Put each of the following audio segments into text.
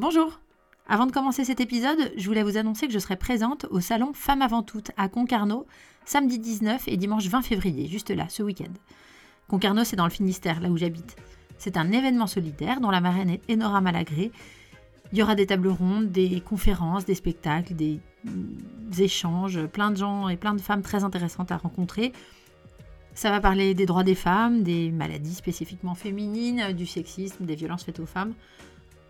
Bonjour Avant de commencer cet épisode, je voulais vous annoncer que je serai présente au salon Femmes avant toutes à Concarneau, samedi 19 et dimanche 20 février, juste là, ce week-end. Concarneau, c'est dans le Finistère, là où j'habite. C'est un événement solidaire dont la marraine est Enora Malagré. Il y aura des tables rondes, des conférences, des spectacles, des échanges, plein de gens et plein de femmes très intéressantes à rencontrer. Ça va parler des droits des femmes, des maladies spécifiquement féminines, du sexisme, des violences faites aux femmes.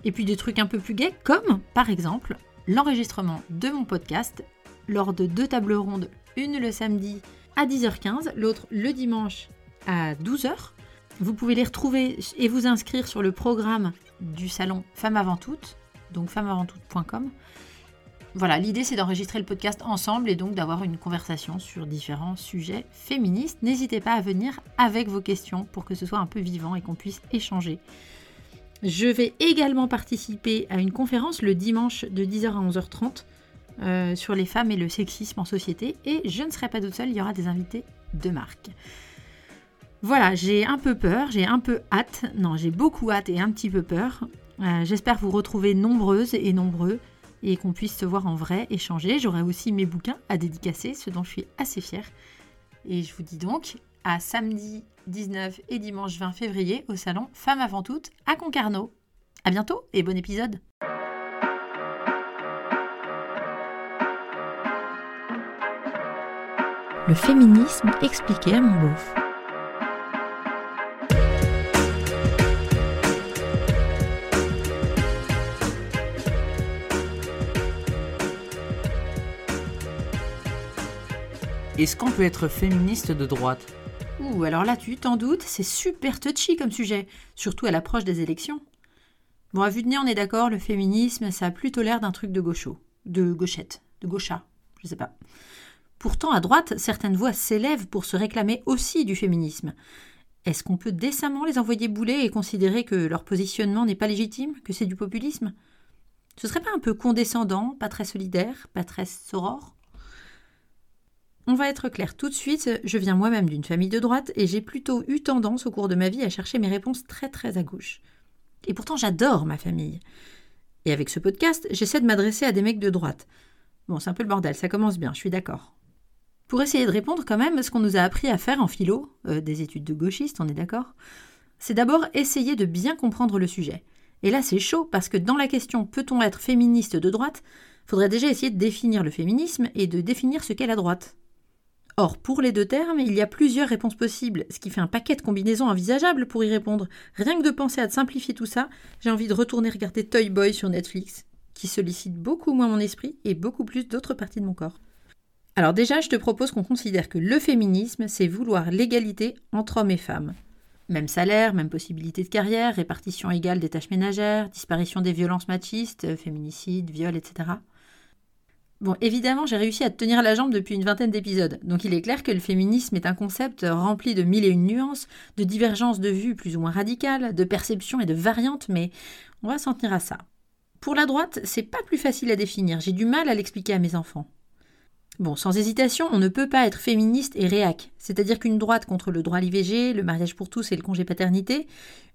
Et puis des trucs un peu plus gays, comme par exemple l'enregistrement de mon podcast lors de deux tables rondes, une le samedi à 10h15, l'autre le dimanche à 12h. Vous pouvez les retrouver et vous inscrire sur le programme du salon Femmes avant toutes, donc femmesavanttoutes.com. Voilà, l'idée c'est d'enregistrer le podcast ensemble et donc d'avoir une conversation sur différents sujets féministes. N'hésitez pas à venir avec vos questions pour que ce soit un peu vivant et qu'on puisse échanger. Je vais également participer à une conférence le dimanche de 10h à 11h30 euh, sur les femmes et le sexisme en société et je ne serai pas toute seule, il y aura des invités de marque. Voilà, j'ai un peu peur, j'ai un peu hâte, non j'ai beaucoup hâte et un petit peu peur. Euh, j'espère vous retrouver nombreuses et nombreux et qu'on puisse se voir en vrai, échanger. J'aurai aussi mes bouquins à dédicacer, ce dont je suis assez fière. Et je vous dis donc à samedi 19 et dimanche 20 février au salon Femmes avant toutes à Concarneau. À bientôt et bon épisode. Le féminisme expliqué à mon beauf. Est-ce qu'on peut être féministe de droite? Ouh, alors là, tu t'en doutes, c'est super touchy comme sujet, surtout à l'approche des élections. Bon, à vue de nez, on est d'accord, le féminisme, ça a plutôt l'air d'un truc de gaucho, de gauchette, de gaucha, je sais pas. Pourtant, à droite, certaines voix s'élèvent pour se réclamer aussi du féminisme. Est-ce qu'on peut décemment les envoyer bouler et considérer que leur positionnement n'est pas légitime, que c'est du populisme? Ce serait pas un peu condescendant, pas très solidaire, pas très soror? On va être clair tout de suite, je viens moi-même d'une famille de droite et j'ai plutôt eu tendance au cours de ma vie à chercher mes réponses très très à gauche. Et pourtant j'adore ma famille. Et avec ce podcast, j'essaie de m'adresser à des mecs de droite. Bon, c'est un peu le bordel, ça commence bien, je suis d'accord. Pour essayer de répondre quand même, ce qu'on nous a appris à faire en philo, euh, des études de gauchistes, on est d'accord, c'est d'abord essayer de bien comprendre le sujet. Et là c'est chaud parce que dans la question peut-on être féministe de droite, faudrait déjà essayer de définir le féminisme et de définir ce qu'est la droite. Or, pour les deux termes, il y a plusieurs réponses possibles, ce qui fait un paquet de combinaisons envisageables pour y répondre. Rien que de penser à simplifier tout ça, j'ai envie de retourner regarder Toy Boy sur Netflix, qui sollicite beaucoup moins mon esprit et beaucoup plus d'autres parties de mon corps. Alors déjà, je te propose qu'on considère que le féminisme, c'est vouloir l'égalité entre hommes et femmes. Même salaire, même possibilité de carrière, répartition égale des tâches ménagères, disparition des violences machistes, féminicide, viol, etc. Bon, évidemment, j'ai réussi à tenir la jambe depuis une vingtaine d'épisodes, donc il est clair que le féminisme est un concept rempli de mille et une nuances, de divergences de vues plus ou moins radicales, de perceptions et de variantes, mais on va s'en tenir à ça. Pour la droite, c'est pas plus facile à définir, j'ai du mal à l'expliquer à mes enfants. Bon, sans hésitation, on ne peut pas être féministe et réac, c'est-à-dire qu'une droite contre le droit à l'IVG, le mariage pour tous et le congé paternité,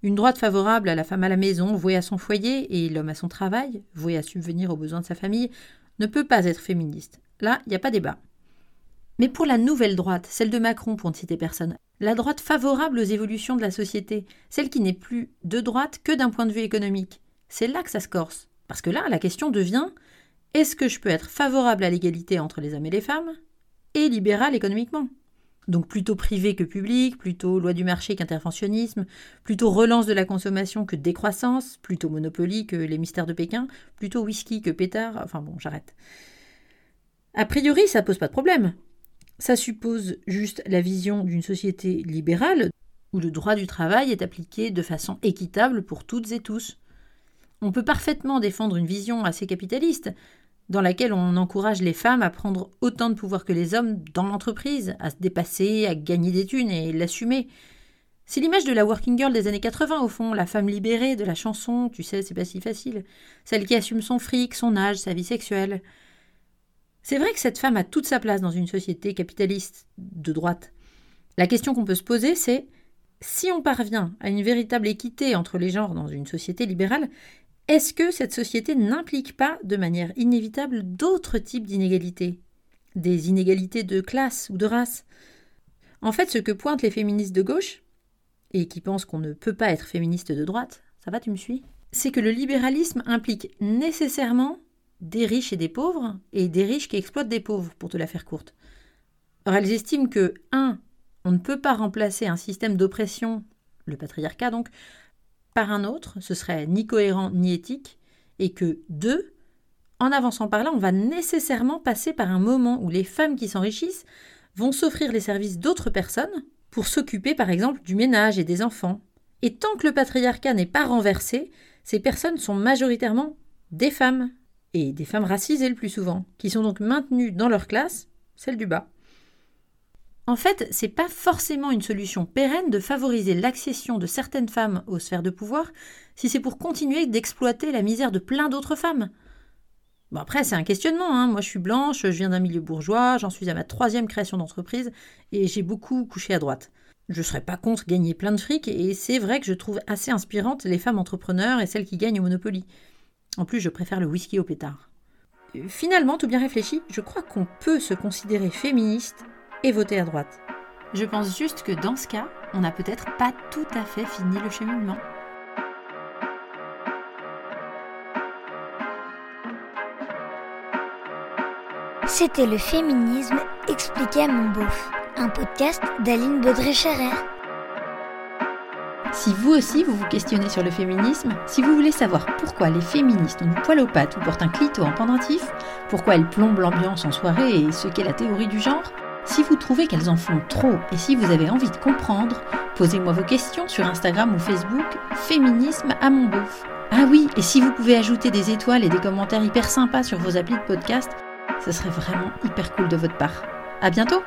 une droite favorable à la femme à la maison, vouée à son foyer, et l'homme à son travail, voué à subvenir aux besoins de sa famille, ne peut pas être féministe. Là, il n'y a pas débat. Mais pour la nouvelle droite, celle de Macron pour ne citer personne, la droite favorable aux évolutions de la société, celle qui n'est plus de droite que d'un point de vue économique, c'est là que ça se corse. Parce que là, la question devient est-ce que je peux être favorable à l'égalité entre les hommes et les femmes et libéral économiquement? Donc plutôt privé que public, plutôt loi du marché qu'interventionnisme, plutôt relance de la consommation que décroissance, plutôt monopoly que les mystères de Pékin, plutôt whisky que pétard, enfin bon, j'arrête. A priori, ça pose pas de problème. Ça suppose juste la vision d'une société libérale où le droit du travail est appliqué de façon équitable pour toutes et tous. On peut parfaitement défendre une vision assez capitaliste, dans laquelle on encourage les femmes à prendre autant de pouvoir que les hommes dans l'entreprise, à se dépasser, à gagner des thunes et l'assumer. C'est l'image de la working girl des années 80 au fond, la femme libérée de la chanson, tu sais, c'est pas si facile, celle qui assume son fric, son âge, sa vie sexuelle. C'est vrai que cette femme a toute sa place dans une société capitaliste de droite. La question qu'on peut se poser, c'est si on parvient à une véritable équité entre les genres dans une société libérale, est-ce que cette société n'implique pas de manière inévitable d'autres types d'inégalités? Des inégalités de classe ou de race? En fait, ce que pointent les féministes de gauche, et qui pensent qu'on ne peut pas être féministe de droite, ça va, tu me suis? C'est que le libéralisme implique nécessairement des riches et des pauvres, et des riches qui exploitent des pauvres, pour te la faire courte. Or, elles estiment que, 1. On ne peut pas remplacer un système d'oppression, le patriarcat donc, par un autre, ce serait ni cohérent ni éthique, et que deux, en avançant par là, on va nécessairement passer par un moment où les femmes qui s'enrichissent vont s'offrir les services d'autres personnes pour s'occuper par exemple du ménage et des enfants. Et tant que le patriarcat n'est pas renversé, ces personnes sont majoritairement des femmes, et des femmes racisées le plus souvent, qui sont donc maintenues dans leur classe, celle du bas. En fait, c'est pas forcément une solution pérenne de favoriser l'accession de certaines femmes aux sphères de pouvoir si c'est pour continuer d'exploiter la misère de plein d'autres femmes. Bon après, c'est un questionnement. Hein. Moi, je suis blanche, je viens d'un milieu bourgeois, j'en suis à ma troisième création d'entreprise et j'ai beaucoup couché à droite. Je serais pas contre gagner plein de fric et c'est vrai que je trouve assez inspirantes les femmes entrepreneurs et celles qui gagnent au Monopoly. En plus, je préfère le whisky au pétard. Finalement, tout bien réfléchi, je crois qu'on peut se considérer féministe et voter à droite. Je pense juste que dans ce cas, on n'a peut-être pas tout à fait fini le cheminement. C'était le féminisme expliqué à mon beauf, un podcast d'Aline Baudré-Charrer. Si vous aussi vous vous questionnez sur le féminisme, si vous voulez savoir pourquoi les féministes ont du poil aux pattes ou portent un clito en pendentif, pourquoi elles plombent l'ambiance en soirée et ce qu'est la théorie du genre, si vous trouvez qu'elles en font trop et si vous avez envie de comprendre, posez-moi vos questions sur Instagram ou Facebook Féminisme à mon beauf. Ah oui, et si vous pouvez ajouter des étoiles et des commentaires hyper sympas sur vos applis de podcast, ce serait vraiment hyper cool de votre part. À bientôt!